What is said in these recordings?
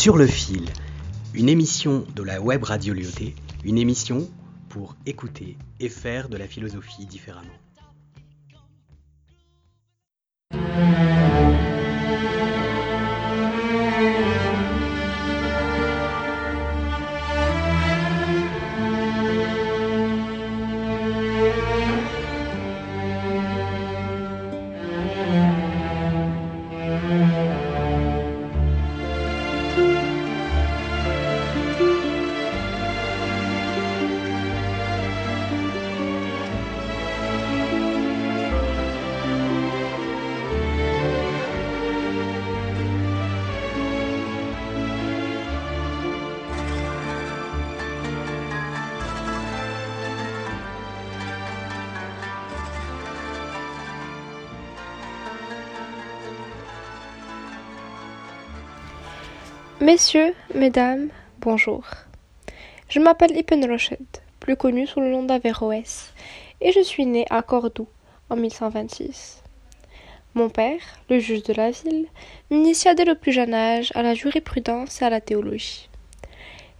Sur le fil, une émission de la web radio Lyoté, une émission pour écouter et faire de la philosophie différemment. Messieurs, mesdames, bonjour. Je m'appelle Ibn plus connu sous le nom d'Averroès, et je suis né à Cordoue en 1126. Mon père, le juge de la ville, m'initia dès le plus jeune âge à la jurisprudence et à la théologie.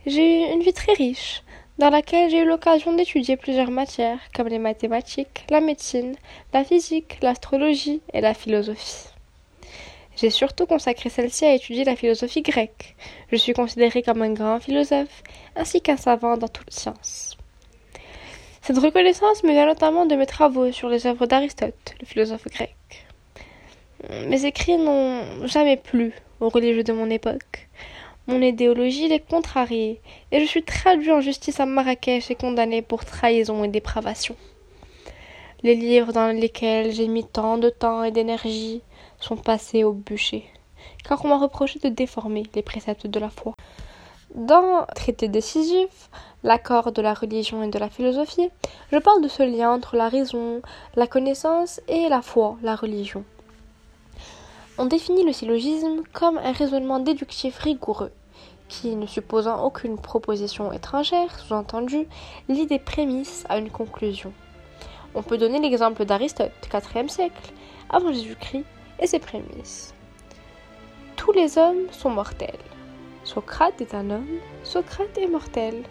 J'ai eu une vie très riche, dans laquelle j'ai eu l'occasion d'étudier plusieurs matières comme les mathématiques, la médecine, la physique, l'astrologie et la philosophie. J'ai surtout consacré celle-ci à étudier la philosophie grecque. Je suis considéré comme un grand philosophe, ainsi qu'un savant dans toutes sciences. Cette reconnaissance me vient notamment de mes travaux sur les œuvres d'Aristote, le philosophe grec. Mes écrits n'ont jamais plu aux religieux de mon époque. Mon idéologie les contrariée, et je suis traduit en justice à Marrakech et condamné pour trahison et dépravation. Les livres dans lesquels j'ai mis tant de temps et d'énergie sont passés au bûcher, car on m'a reproché de déformer les préceptes de la foi. Dans Traité décisif, l'accord de la religion et de la philosophie, je parle de ce lien entre la raison, la connaissance et la foi, la religion. On définit le syllogisme comme un raisonnement déductif rigoureux, qui, ne supposant aucune proposition étrangère, sous-entendu, lie des prémices à une conclusion. On peut donner l'exemple d'Aristote, 4e siècle, avant Jésus-Christ, et ses prémices. Tous les hommes sont mortels. Socrate est un homme, Socrate est mortel.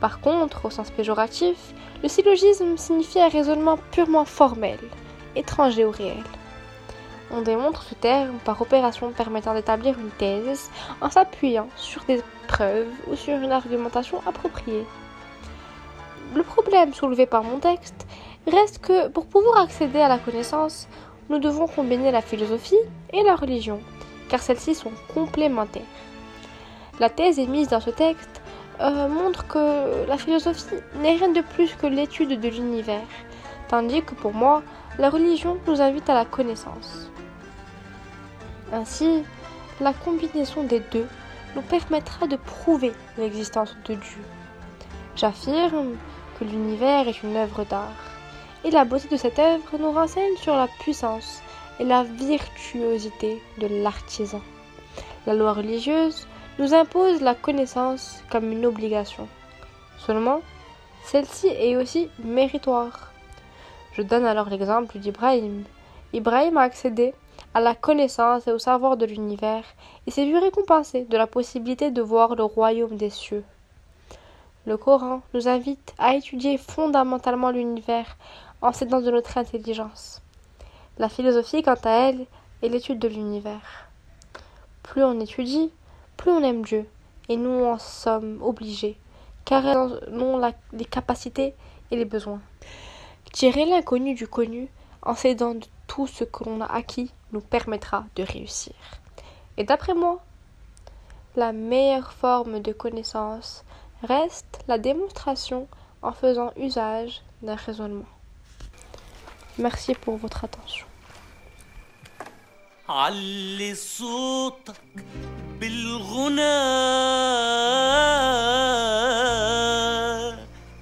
Par contre, au sens péjoratif, le syllogisme signifie un raisonnement purement formel, étranger au réel. On démontre ce terme par opération permettant d'établir une thèse en s'appuyant sur des preuves ou sur une argumentation appropriée. Le problème soulevé par mon texte reste que pour pouvoir accéder à la connaissance, nous devons combiner la philosophie et la religion, car celles-ci sont complémentaires. La thèse émise dans ce texte euh, montre que la philosophie n'est rien de plus que l'étude de l'univers, tandis que pour moi, la religion nous invite à la connaissance. Ainsi, la combinaison des deux nous permettra de prouver l'existence de Dieu. J'affirme que l'univers est une œuvre d'art et la beauté de cette œuvre nous renseigne sur la puissance et la virtuosité de l'artisan. La loi religieuse nous impose la connaissance comme une obligation. Seulement, celle-ci est aussi méritoire. Je donne alors l'exemple d'Ibrahim. Ibrahim a accédé à la connaissance et au savoir de l'univers et s'est vu récompensé de la possibilité de voir le royaume des cieux. Le Coran nous invite à étudier fondamentalement l'univers en s'aidant de notre intelligence. La philosophie, quant à elle, est l'étude de l'univers. Plus on étudie, plus on aime Dieu, et nous en sommes obligés, car nous avons les capacités et les besoins. Tirer l'inconnu du connu en s'aidant de tout ce que l'on a acquis nous permettra de réussir. Et d'après moi, la meilleure forme de connaissance reste la démonstration en faisant usage d'un raisonnement. Merci pour votre attention. علي صوتك بالغنى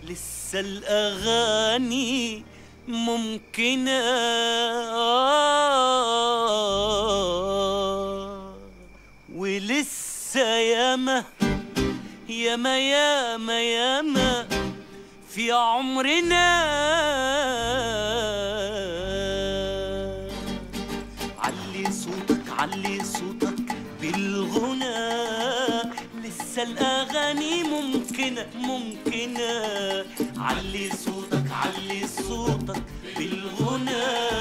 لسه الأغاني ممكنة ولسه ياما ياما ياما ياما في عمرنا. علي صوتك علي صوتك بالغنى. لسه الأغاني ممكنة ممكنة. علي صوتك علي صوتك بالغنى.